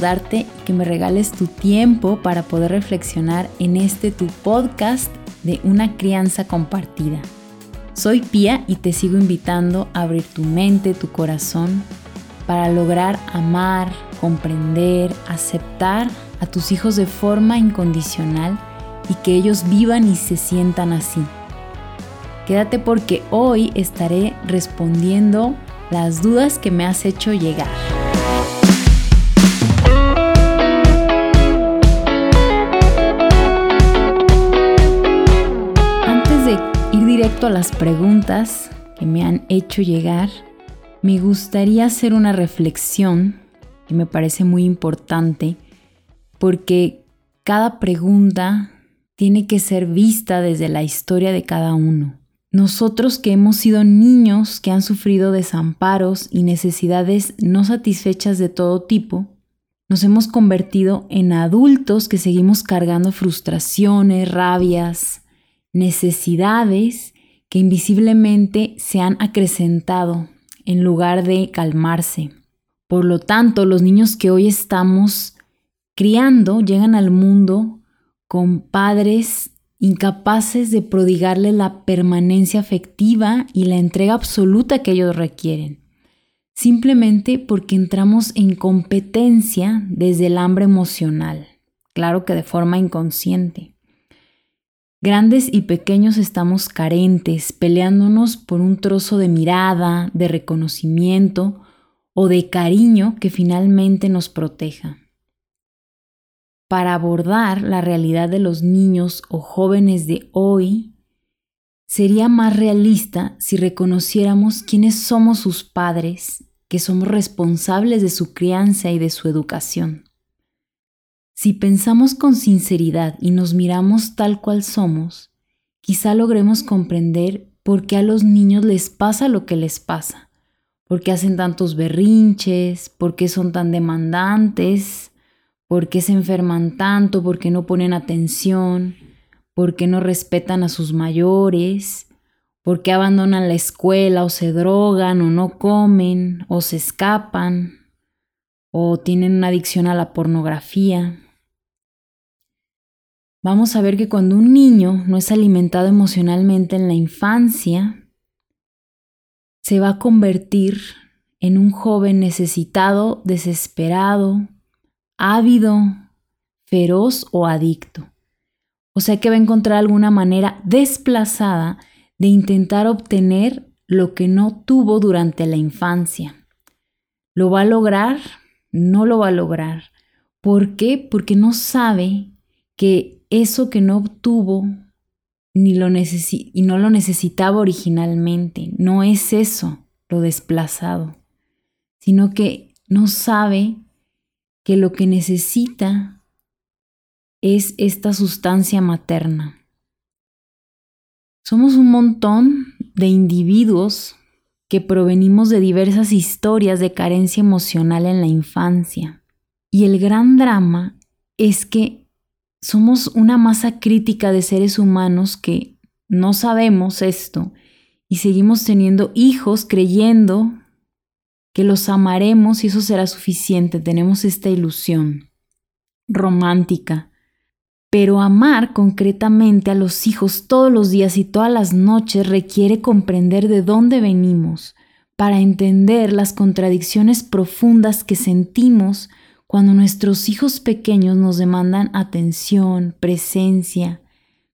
saludarte y que me regales tu tiempo para poder reflexionar en este tu podcast de una crianza compartida. Soy Pía y te sigo invitando a abrir tu mente, tu corazón, para lograr amar, comprender, aceptar a tus hijos de forma incondicional y que ellos vivan y se sientan así. Quédate porque hoy estaré respondiendo las dudas que me has hecho llegar. Ir directo a las preguntas que me han hecho llegar, me gustaría hacer una reflexión que me parece muy importante porque cada pregunta tiene que ser vista desde la historia de cada uno. Nosotros que hemos sido niños que han sufrido desamparos y necesidades no satisfechas de todo tipo, nos hemos convertido en adultos que seguimos cargando frustraciones, rabias, necesidades que invisiblemente se han acrecentado en lugar de calmarse. Por lo tanto, los niños que hoy estamos criando llegan al mundo con padres incapaces de prodigarle la permanencia afectiva y la entrega absoluta que ellos requieren, simplemente porque entramos en competencia desde el hambre emocional, claro que de forma inconsciente. Grandes y pequeños estamos carentes, peleándonos por un trozo de mirada, de reconocimiento o de cariño que finalmente nos proteja para abordar la realidad de los niños o jóvenes de hoy, sería más realista si reconociéramos quiénes somos sus padres, que somos responsables de su crianza y de su educación. Si pensamos con sinceridad y nos miramos tal cual somos, quizá logremos comprender por qué a los niños les pasa lo que les pasa, por qué hacen tantos berrinches, por qué son tan demandantes, ¿Por qué se enferman tanto? ¿Por qué no ponen atención? ¿Por qué no respetan a sus mayores? ¿Por qué abandonan la escuela o se drogan o no comen o se escapan o tienen una adicción a la pornografía? Vamos a ver que cuando un niño no es alimentado emocionalmente en la infancia, se va a convertir en un joven necesitado, desesperado, ávido, feroz o adicto. O sea que va a encontrar alguna manera desplazada de intentar obtener lo que no tuvo durante la infancia. ¿Lo va a lograr? No lo va a lograr. ¿Por qué? Porque no sabe que eso que no obtuvo ni lo y no lo necesitaba originalmente. No es eso lo desplazado, sino que no sabe que lo que necesita es esta sustancia materna. Somos un montón de individuos que provenimos de diversas historias de carencia emocional en la infancia. Y el gran drama es que somos una masa crítica de seres humanos que no sabemos esto y seguimos teniendo hijos creyendo que los amaremos y eso será suficiente, tenemos esta ilusión romántica. Pero amar concretamente a los hijos todos los días y todas las noches requiere comprender de dónde venimos, para entender las contradicciones profundas que sentimos cuando nuestros hijos pequeños nos demandan atención, presencia,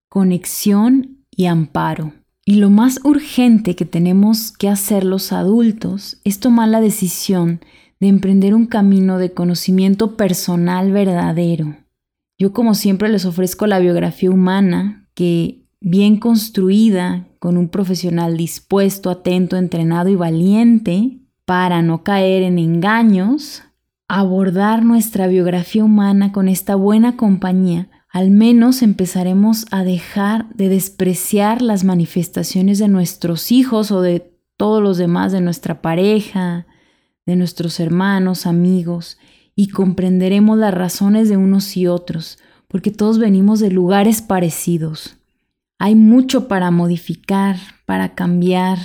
conexión y amparo. Y lo más urgente que tenemos que hacer los adultos es tomar la decisión de emprender un camino de conocimiento personal verdadero. Yo como siempre les ofrezco la biografía humana que, bien construida, con un profesional dispuesto, atento, entrenado y valiente, para no caer en engaños, abordar nuestra biografía humana con esta buena compañía al menos empezaremos a dejar de despreciar las manifestaciones de nuestros hijos o de todos los demás, de nuestra pareja, de nuestros hermanos, amigos, y comprenderemos las razones de unos y otros, porque todos venimos de lugares parecidos. Hay mucho para modificar, para cambiar,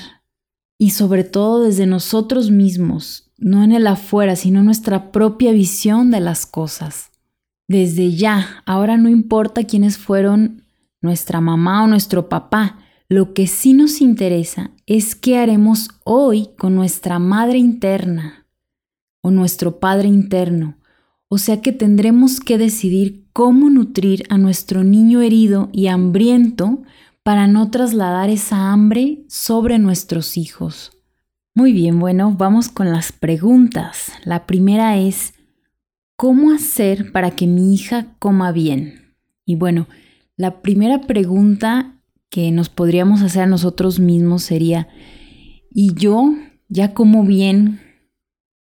y sobre todo desde nosotros mismos, no en el afuera, sino nuestra propia visión de las cosas. Desde ya, ahora no importa quiénes fueron nuestra mamá o nuestro papá, lo que sí nos interesa es qué haremos hoy con nuestra madre interna o nuestro padre interno. O sea que tendremos que decidir cómo nutrir a nuestro niño herido y hambriento para no trasladar esa hambre sobre nuestros hijos. Muy bien, bueno, vamos con las preguntas. La primera es, ¿cómo hacer para que mi hija coma bien? Y bueno, la primera pregunta que nos podríamos hacer a nosotros mismos sería, ¿y yo ya como bien?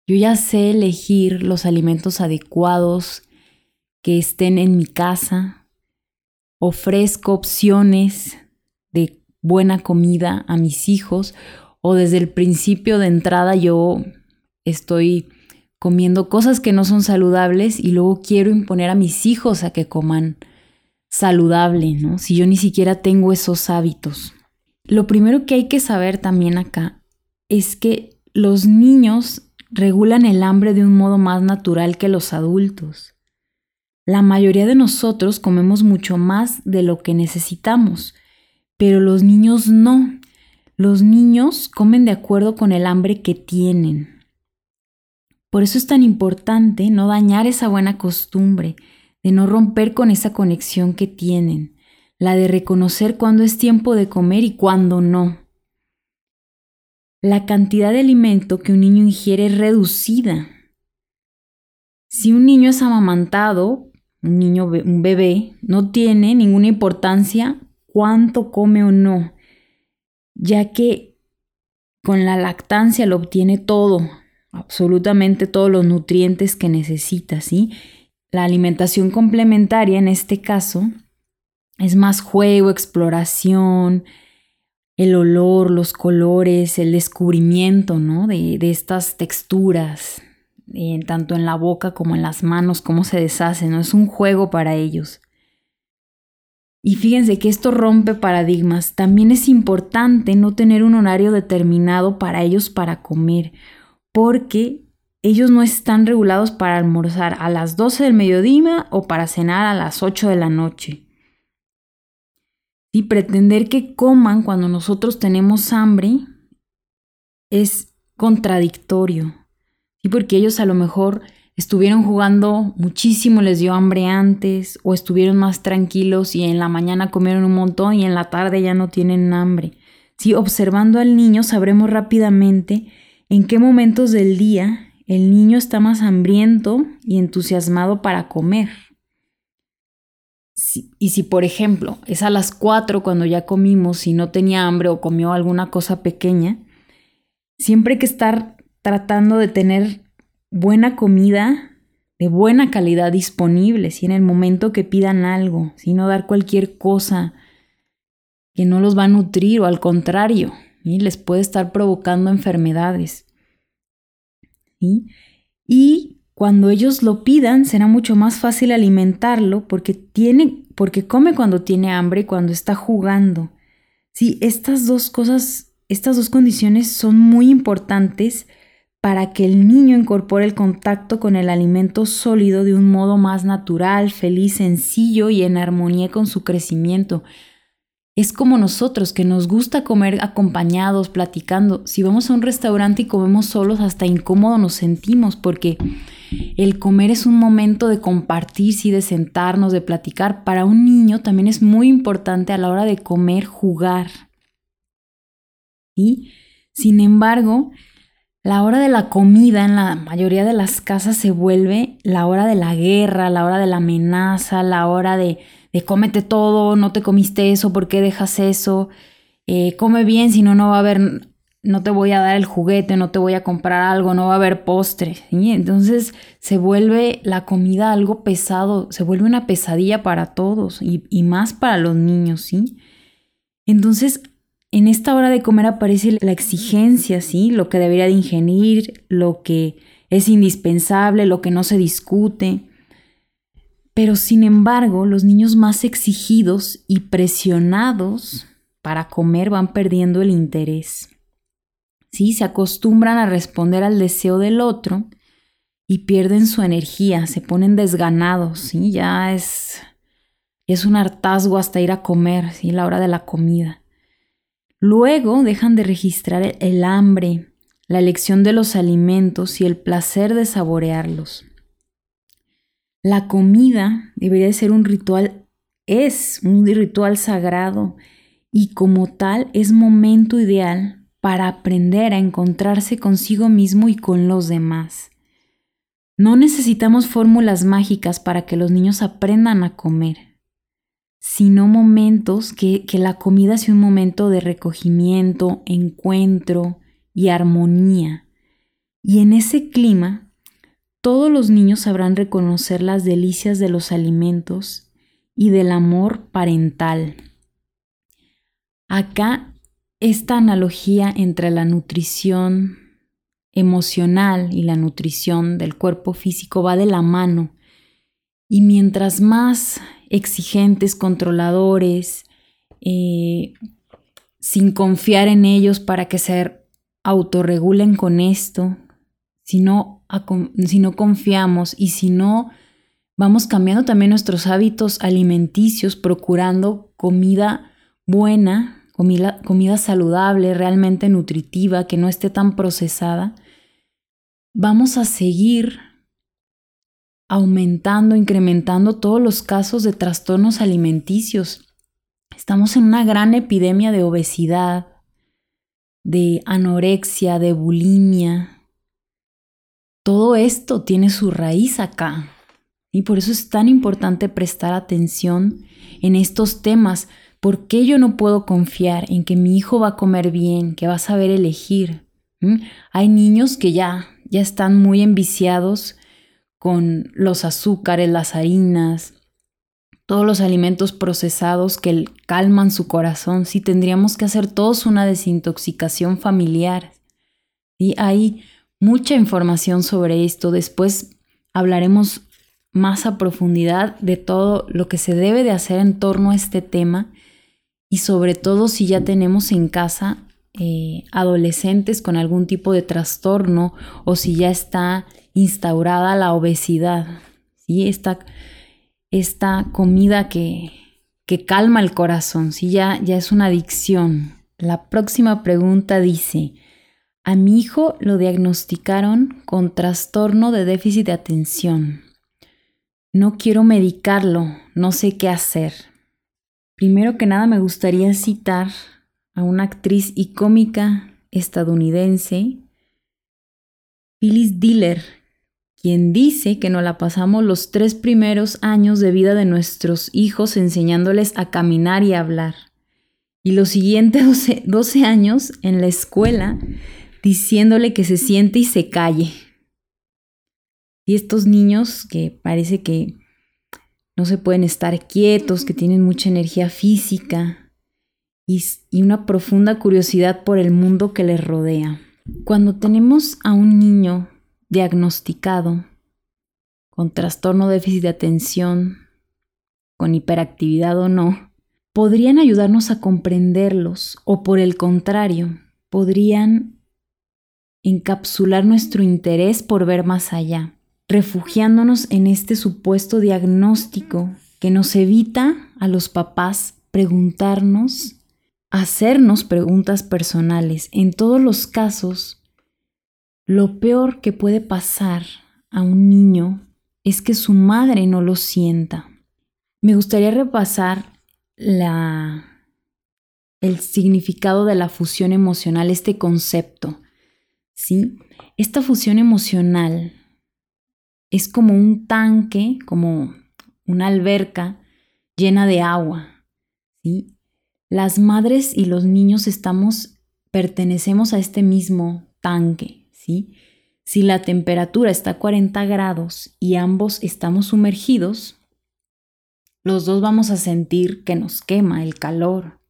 Yo ya sé elegir los alimentos adecuados que estén en mi casa. Ofrezco opciones de buena comida a mis hijos o desde el principio de entrada yo estoy comiendo cosas que no son saludables y luego quiero imponer a mis hijos a que coman saludable, ¿no? Si yo ni siquiera tengo esos hábitos. Lo primero que hay que saber también acá es que los niños regulan el hambre de un modo más natural que los adultos. La mayoría de nosotros comemos mucho más de lo que necesitamos, pero los niños no. Los niños comen de acuerdo con el hambre que tienen. Por eso es tan importante no dañar esa buena costumbre, de no romper con esa conexión que tienen, la de reconocer cuándo es tiempo de comer y cuándo no. La cantidad de alimento que un niño ingiere es reducida. Si un niño es amamantado, un niño, un bebé, no tiene ninguna importancia cuánto come o no ya que con la lactancia lo obtiene todo, absolutamente todos los nutrientes que necesita, ¿sí? La alimentación complementaria en este caso es más juego, exploración, el olor, los colores, el descubrimiento, ¿no? De, de estas texturas, eh, tanto en la boca como en las manos, cómo se deshacen, ¿no? Es un juego para ellos. Y fíjense que esto rompe paradigmas. También es importante no tener un horario determinado para ellos para comer, porque ellos no están regulados para almorzar a las 12 del mediodía o para cenar a las 8 de la noche. Y pretender que coman cuando nosotros tenemos hambre es contradictorio. y Porque ellos a lo mejor estuvieron jugando muchísimo, les dio hambre antes, o estuvieron más tranquilos y en la mañana comieron un montón y en la tarde ya no tienen hambre. Si observando al niño sabremos rápidamente en qué momentos del día el niño está más hambriento y entusiasmado para comer. y si, por ejemplo, es a las 4 cuando ya comimos y no tenía hambre o comió alguna cosa pequeña, siempre hay que estar tratando de tener buena comida de buena calidad disponible, si en el momento que pidan algo, si no dar cualquier cosa que no los va a nutrir o al contrario, y les puede estar provocando enfermedades. Y cuando ellos lo pidan, será mucho más fácil alimentarlo porque tiene, porque come cuando tiene hambre y cuando está jugando. Sí, estas dos cosas, estas dos condiciones son muy importantes para que el niño incorpore el contacto con el alimento sólido de un modo más natural, feliz, sencillo y en armonía con su crecimiento. Es como nosotros, que nos gusta comer acompañados, platicando. Si vamos a un restaurante y comemos solos, hasta incómodo nos sentimos, porque el comer es un momento de compartir, sí, de sentarnos, de platicar. Para un niño también es muy importante a la hora de comer, jugar. Y, sin embargo, la hora de la comida en la mayoría de las casas se vuelve la hora de la guerra, la hora de la amenaza, la hora de, de cómete todo, no te comiste eso, ¿por qué dejas eso? Eh, come bien, si no, no va a haber, no te voy a dar el juguete, no te voy a comprar algo, no va a haber postre. Entonces se vuelve la comida algo pesado, se vuelve una pesadilla para todos y, y más para los niños, ¿sí? Entonces en esta hora de comer aparece la exigencia, ¿sí? Lo que debería de ingerir, lo que es indispensable, lo que no se discute. Pero sin embargo, los niños más exigidos y presionados para comer van perdiendo el interés. ¿sí? Se acostumbran a responder al deseo del otro y pierden su energía, se ponen desganados, ¿sí? Ya es, es un hartazgo hasta ir a comer, ¿sí? La hora de la comida. Luego dejan de registrar el hambre, la elección de los alimentos y el placer de saborearlos. La comida debería ser un ritual, es un ritual sagrado y como tal es momento ideal para aprender a encontrarse consigo mismo y con los demás. No necesitamos fórmulas mágicas para que los niños aprendan a comer sino momentos que, que la comida sea un momento de recogimiento, encuentro y armonía. Y en ese clima, todos los niños sabrán reconocer las delicias de los alimentos y del amor parental. Acá, esta analogía entre la nutrición emocional y la nutrición del cuerpo físico va de la mano. Y mientras más exigentes, controladores, eh, sin confiar en ellos para que se autorregulen con esto, si no, si no confiamos y si no vamos cambiando también nuestros hábitos alimenticios, procurando comida buena, comida, comida saludable, realmente nutritiva, que no esté tan procesada, vamos a seguir aumentando, incrementando todos los casos de trastornos alimenticios. Estamos en una gran epidemia de obesidad, de anorexia, de bulimia. Todo esto tiene su raíz acá. Y por eso es tan importante prestar atención en estos temas. ¿Por qué yo no puedo confiar en que mi hijo va a comer bien, que va a saber elegir? ¿Mm? Hay niños que ya, ya están muy enviciados con los azúcares, las harinas, todos los alimentos procesados que calman su corazón, sí tendríamos que hacer todos una desintoxicación familiar. Y hay mucha información sobre esto. Después hablaremos más a profundidad de todo lo que se debe de hacer en torno a este tema y sobre todo si ya tenemos en casa eh, adolescentes con algún tipo de trastorno o si ya está instaurada la obesidad, ¿sí? esta, esta comida que, que calma el corazón, ¿sí? ya, ya es una adicción. La próxima pregunta dice, a mi hijo lo diagnosticaron con trastorno de déficit de atención. No quiero medicarlo, no sé qué hacer. Primero que nada me gustaría citar a una actriz y cómica estadounidense, Phyllis Diller, quien dice que nos la pasamos los tres primeros años de vida de nuestros hijos enseñándoles a caminar y a hablar. Y los siguientes 12, años en la escuela diciéndole que se siente y se calle. Y estos niños que parece que no se pueden estar quietos, que tienen mucha energía física y, y una profunda curiosidad por el mundo que les rodea. Cuando tenemos a un niño diagnosticado con trastorno déficit de atención, con hiperactividad o no, podrían ayudarnos a comprenderlos o por el contrario, podrían encapsular nuestro interés por ver más allá, refugiándonos en este supuesto diagnóstico que nos evita a los papás preguntarnos, hacernos preguntas personales. En todos los casos, lo peor que puede pasar a un niño es que su madre no lo sienta. Me gustaría repasar la, el significado de la fusión emocional, este concepto. ¿sí? Esta fusión emocional es como un tanque, como una alberca llena de agua. Las madres y los niños estamos, pertenecemos a este mismo tanque. Si la temperatura está a 40 grados y ambos estamos sumergidos, los dos vamos a sentir que nos quema el calor.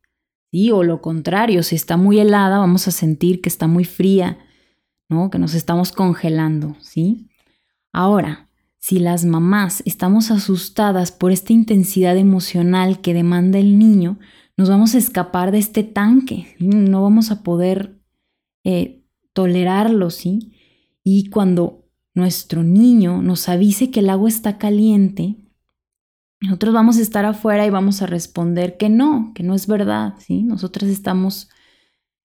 ¿sí? O lo contrario, si está muy helada, vamos a sentir que está muy fría, ¿no? que nos estamos congelando. ¿sí? Ahora, si las mamás estamos asustadas por esta intensidad emocional que demanda el niño, nos vamos a escapar de este tanque, no vamos a poder eh, tolerarlo, ¿sí? Y cuando nuestro niño nos avise que el agua está caliente, nosotros vamos a estar afuera y vamos a responder que no, que no es verdad, ¿sí? Nosotros estamos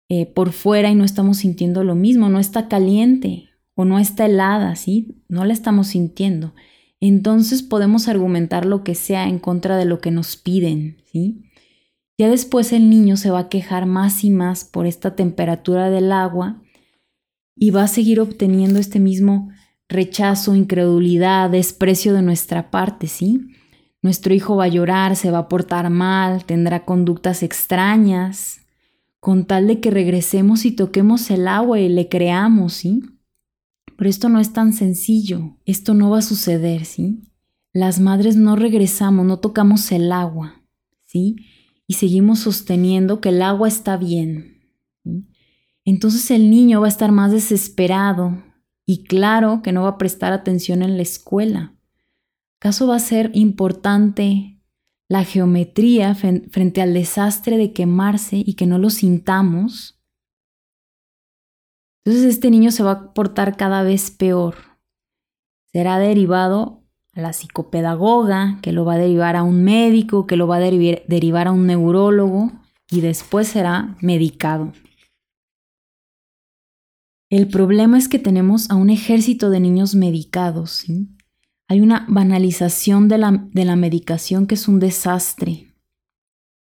eh, por fuera y no estamos sintiendo lo mismo, no está caliente o no está helada, ¿sí? No la estamos sintiendo. Entonces podemos argumentar lo que sea en contra de lo que nos piden, ¿sí? Ya después el niño se va a quejar más y más por esta temperatura del agua y va a seguir obteniendo este mismo rechazo, incredulidad, desprecio de nuestra parte, ¿sí? Nuestro hijo va a llorar, se va a portar mal, tendrá conductas extrañas, con tal de que regresemos y toquemos el agua y le creamos, ¿sí? Pero esto no es tan sencillo, esto no va a suceder, ¿sí? Las madres no regresamos, no tocamos el agua, ¿sí? Y seguimos sosteniendo que el agua está bien. Entonces el niño va a estar más desesperado y claro que no va a prestar atención en la escuela. ¿Acaso va a ser importante la geometría frente al desastre de quemarse y que no lo sintamos? Entonces este niño se va a portar cada vez peor. Será derivado a la psicopedagoga, que lo va a derivar a un médico, que lo va a derivar a un neurólogo y después será medicado. El problema es que tenemos a un ejército de niños medicados. Hay una banalización de la, de la, medicación que es un desastre.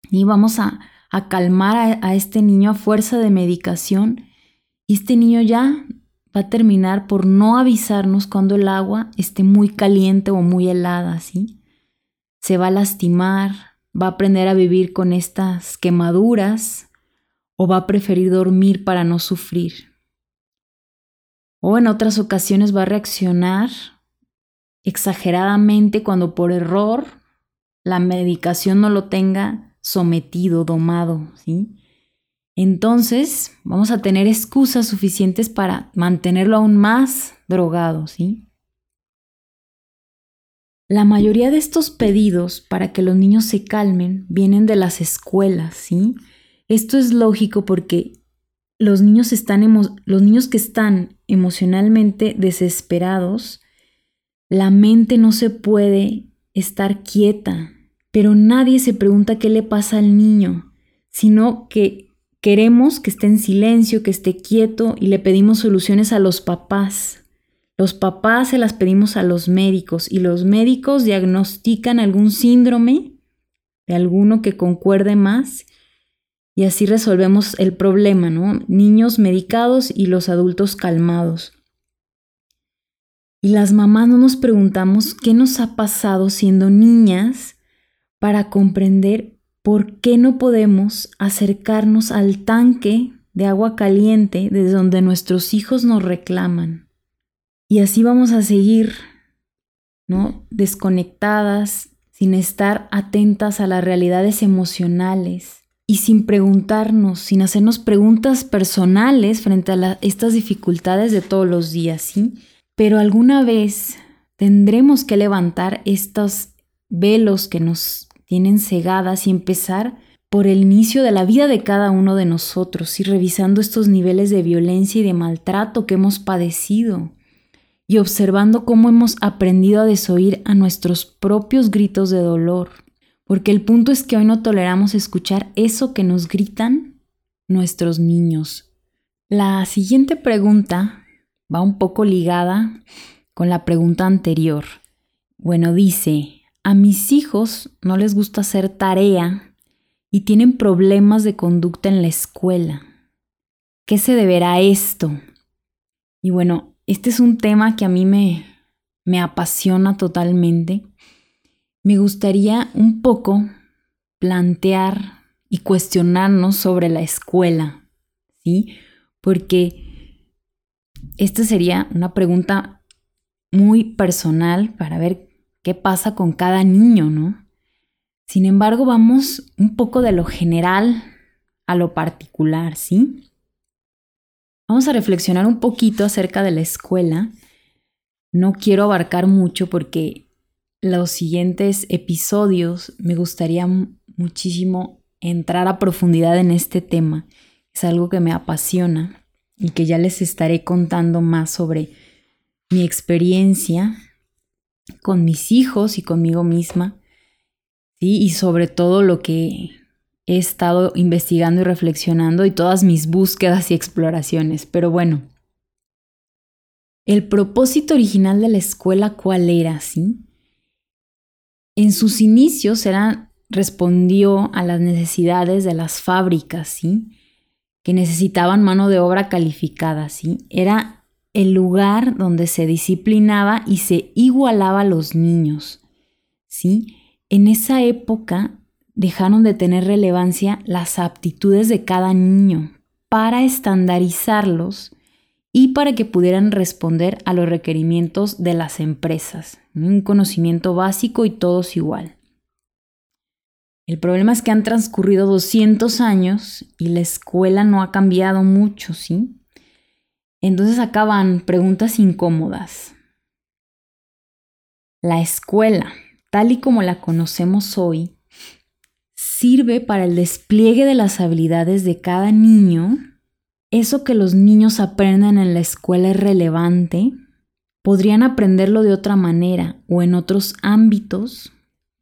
Y vamos a, calmar a, a este niño a fuerza de medicación. Y este niño ya va a terminar por no avisarnos cuando el agua esté muy caliente o muy helada, ¿sí? Se va a lastimar, va a aprender a vivir con estas quemaduras o va a preferir dormir para no sufrir o en otras ocasiones va a reaccionar exageradamente cuando por error la medicación no lo tenga sometido, domado, ¿sí? Entonces vamos a tener excusas suficientes para mantenerlo aún más drogado, ¿sí? La mayoría de estos pedidos para que los niños se calmen vienen de las escuelas, ¿sí? Esto es lógico porque los niños, están los niños que están emocionalmente desesperados, la mente no se puede estar quieta, pero nadie se pregunta qué le pasa al niño, sino que queremos que esté en silencio, que esté quieto y le pedimos soluciones a los papás. Los papás se las pedimos a los médicos y los médicos diagnostican algún síndrome de alguno que concuerde más y así resolvemos el problema, ¿no? Niños medicados y los adultos calmados. Y las mamás no nos preguntamos qué nos ha pasado siendo niñas para comprender por qué no podemos acercarnos al tanque de agua caliente desde donde nuestros hijos nos reclaman. Y así vamos a seguir, ¿no? Desconectadas, sin estar atentas a las realidades emocionales y sin preguntarnos, sin hacernos preguntas personales frente a estas dificultades de todos los días, ¿sí? Pero alguna vez tendremos que levantar estos velos que nos tienen cegadas y empezar por el inicio de la vida de cada uno de nosotros y revisando estos niveles de violencia y de maltrato que hemos padecido y observando cómo hemos aprendido a desoír a nuestros propios gritos de dolor porque el punto es que hoy no toleramos escuchar eso que nos gritan nuestros niños. La siguiente pregunta va un poco ligada con la pregunta anterior. Bueno, dice, a mis hijos no les gusta hacer tarea y tienen problemas de conducta en la escuela. ¿Qué se deberá a esto? Y bueno, este es un tema que a mí me, me apasiona totalmente me gustaría un poco plantear y cuestionarnos sobre la escuela, ¿sí? Porque esta sería una pregunta muy personal para ver qué pasa con cada niño, ¿no? Sin embargo, vamos un poco de lo general a lo particular, ¿sí? Vamos a reflexionar un poquito acerca de la escuela. No quiero abarcar mucho porque los siguientes episodios me gustaría muchísimo entrar a profundidad en este tema. Es algo que me apasiona. y que ya les estaré contando más sobre mi experiencia con mis hijos y conmigo misma, y sobre todo lo que he estado investigando y reflexionando y todas mis búsquedas y exploraciones. Pero bueno, el propósito original de la escuela, ¿cuál era? ¿Sí? En sus inicios era, respondió a las necesidades de las fábricas, ¿sí? que necesitaban mano de obra calificada, ¿sí? Era el lugar donde se disciplinaba y se igualaba a los niños, ¿sí? En esa época dejaron de tener relevancia las aptitudes de cada niño para estandarizarlos y para que pudieran responder a los requerimientos de las empresas. Un conocimiento básico y todos igual. El problema es que han transcurrido 200 años y la escuela no ha cambiado mucho, ¿sí? Entonces acaban preguntas incómodas. La escuela, tal y como la conocemos hoy, sirve para el despliegue de las habilidades de cada niño. Eso que los niños aprenden en la escuela es relevante. Podrían aprenderlo de otra manera o en otros ámbitos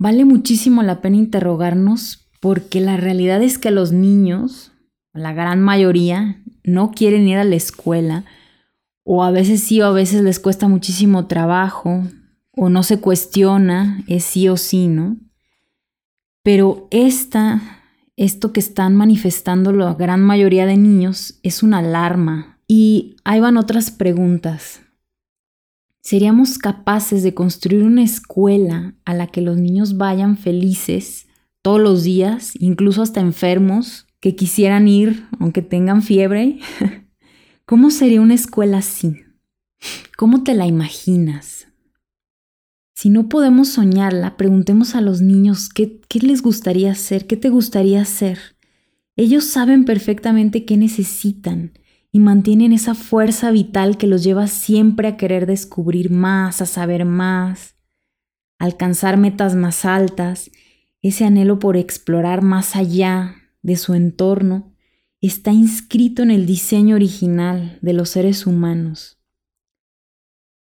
Vale muchísimo la pena interrogarnos porque la realidad es que los niños, la gran mayoría, no quieren ir a la escuela o a veces sí o a veces les cuesta muchísimo trabajo o no se cuestiona, es sí o sí, ¿no? Pero esta, esto que están manifestando la gran mayoría de niños es una alarma. Y ahí van otras preguntas. ¿Seríamos capaces de construir una escuela a la que los niños vayan felices todos los días, incluso hasta enfermos, que quisieran ir aunque tengan fiebre? ¿Cómo sería una escuela así? ¿Cómo te la imaginas? Si no podemos soñarla, preguntemos a los niños qué, les gustaría hacer, qué te gustaría hacer. Ellos saben perfectamente qué necesitan y mantienen esa fuerza vital que los lleva siempre a querer descubrir más, a saber más, alcanzar metas más altas, ese anhelo por explorar más allá de su entorno, está inscrito en el diseño original de los seres humanos.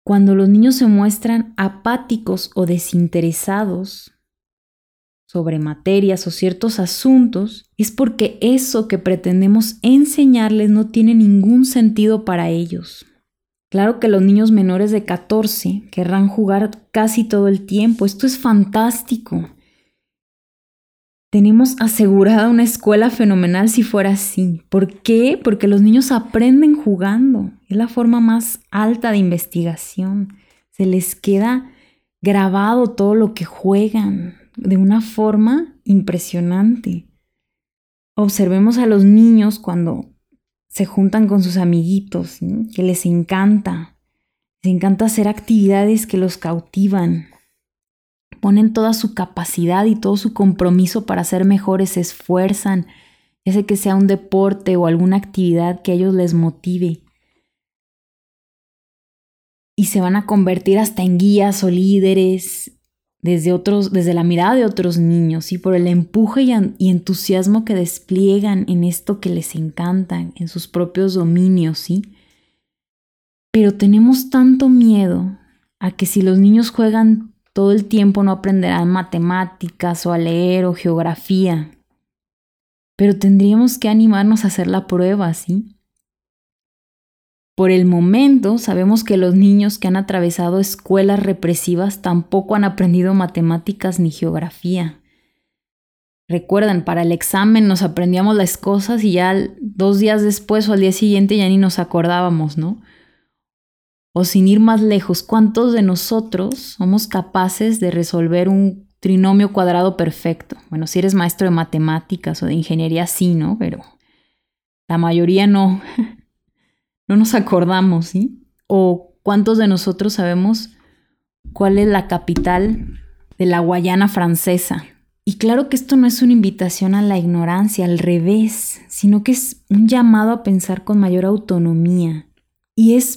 Cuando los niños se muestran apáticos o desinteresados, sobre materias o ciertos asuntos, es porque eso que pretendemos enseñarles no tiene ningún sentido para ellos. Claro que los niños menores de 14 querrán jugar casi todo el tiempo. Esto es fantástico. Tenemos asegurada una escuela fenomenal si fuera así. ¿Por qué? Porque los niños aprenden jugando. Es la forma más alta de investigación. Se les queda grabado todo lo que juegan de una forma impresionante. Observemos a los niños cuando se juntan con sus amiguitos, que les encanta. Les encanta hacer actividades que los cautivan. Ponen toda su capacidad y todo su compromiso para ser mejores, se esfuerzan, ya sea que sea un deporte o alguna actividad que a ellos les motive. Y se van a convertir hasta en guías o líderes desde, otros, desde la mirada de otros niños y por el empuje y, entusiasmo que despliegan en esto que les encanta, en sus propios dominios, ¿sí? Pero tenemos tanto miedo a que si los niños juegan todo el tiempo no aprenderán matemáticas o a leer o geografía. Pero tendríamos que animarnos a hacer la prueba, ¿sí? Por el momento sabemos que los niños que han atravesado escuelas represivas tampoco han aprendido matemáticas ni geografía. Recuerdan, para el examen nos aprendíamos las cosas y ya dos días después o al día siguiente ya ni nos acordábamos, ¿no? O sin ir más lejos, ¿cuántos de nosotros somos capaces de resolver un trinomio cuadrado perfecto? Bueno, si eres maestro de matemáticas o de ingeniería, sí, ¿no? Pero la mayoría no. no nos acordamos, ¿sí? O cuántos de nosotros sabemos cuál es la capital de la Guayana francesa. Y claro que esto no es una invitación a la ignorancia, al revés, sino que es un llamado a pensar con mayor autonomía. Y es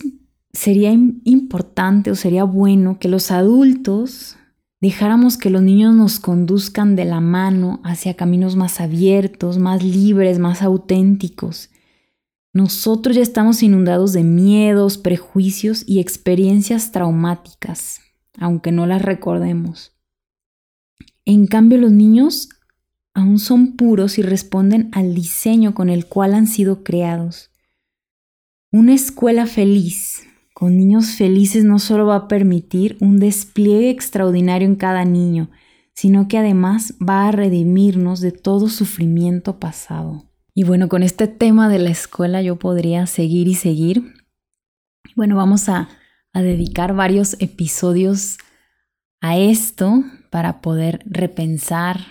sería importante o sería bueno que los adultos dejáramos que los niños nos conduzcan de la mano hacia caminos más abiertos, más libres, más auténticos nosotros ya estamos inundados de miedos, prejuicios y experiencias traumáticas, aunque no las recordemos. En cambio, los niños aún son puros y responden al diseño con el cual han sido creados. Una escuela feliz, con niños felices, no solo va a permitir un despliegue extraordinario en cada niño, sino que además va a redimirnos de todo sufrimiento pasado. Y bueno, con este tema de la escuela yo podría seguir y seguir. Bueno, vamos a, a dedicar varios episodios a esto para poder repensar,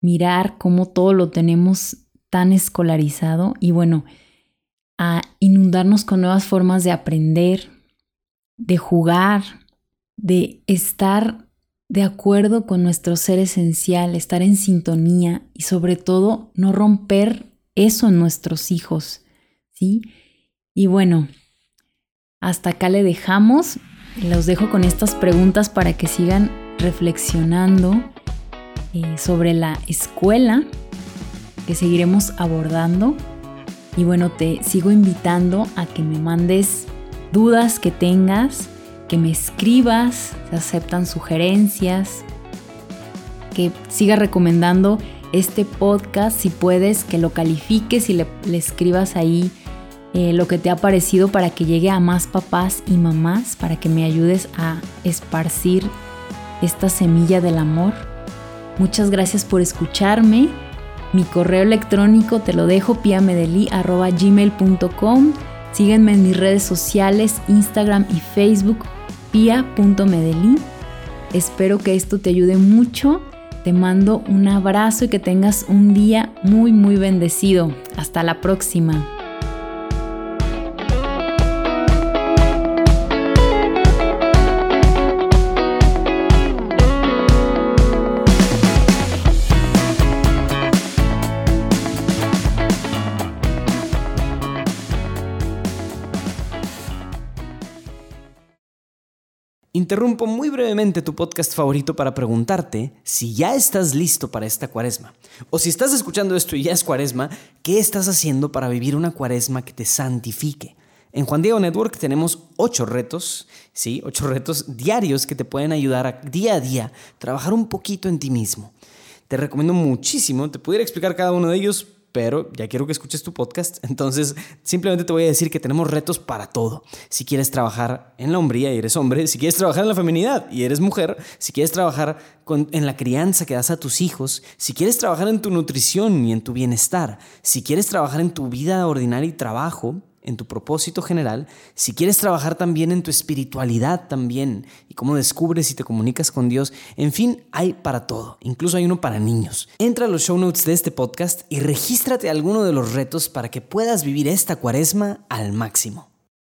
mirar cómo todo lo tenemos tan escolarizado y bueno, a inundarnos con nuevas formas de aprender, de jugar, de estar de acuerdo con nuestro ser esencial, estar en sintonía y sobre todo no romper eso en nuestros hijos, ¿sí? Y bueno, hasta acá le dejamos. Los dejo con estas preguntas para que sigan reflexionando eh, sobre la escuela que seguiremos abordando. Y bueno, te sigo invitando a que me mandes dudas que tengas que me escribas, se aceptan sugerencias, que siga recomendando este podcast si puedes, que lo califiques y le, escribas ahí eh, lo que te ha parecido para que llegue a más papás y mamás, para que me ayudes a esparcir esta semilla del amor. Muchas gracias por escucharme. Mi correo electrónico te lo dejo piamedeli.gmail.com. Sígueme en mis redes sociales, Instagram y Facebook pia.medellín. Espero que esto te ayude mucho. Te mando un abrazo y que tengas un día muy muy bendecido. Hasta la próxima. Interrumpo muy brevemente tu podcast favorito para preguntarte si ya estás listo para esta cuaresma. O si estás escuchando esto y ya es cuaresma, ¿qué estás haciendo para vivir una cuaresma que te santifique? En Juan Diego Network tenemos ocho retos, sí, ocho retos diarios que te pueden ayudar a día a día trabajar un poquito en ti mismo. Te recomiendo muchísimo, te pudiera explicar cada uno de ellos, pero ya quiero que escuches tu podcast, entonces simplemente te voy a decir que tenemos retos para todo. Si quieres trabajar en la hombría y eres hombre, si quieres trabajar en la feminidad y eres mujer, si quieres trabajar en la crianza que das a tus hijos, si quieres trabajar en tu nutrición y en tu bienestar, si quieres trabajar en tu vida ordinaria y trabajo, en tu propósito general, si quieres trabajar también en tu espiritualidad también y cómo descubres y te comunicas con Dios, en fin, hay para todo, incluso hay uno para niños. Entra a los show notes de este podcast y regístrate a alguno de los retos para que puedas vivir esta cuaresma al máximo.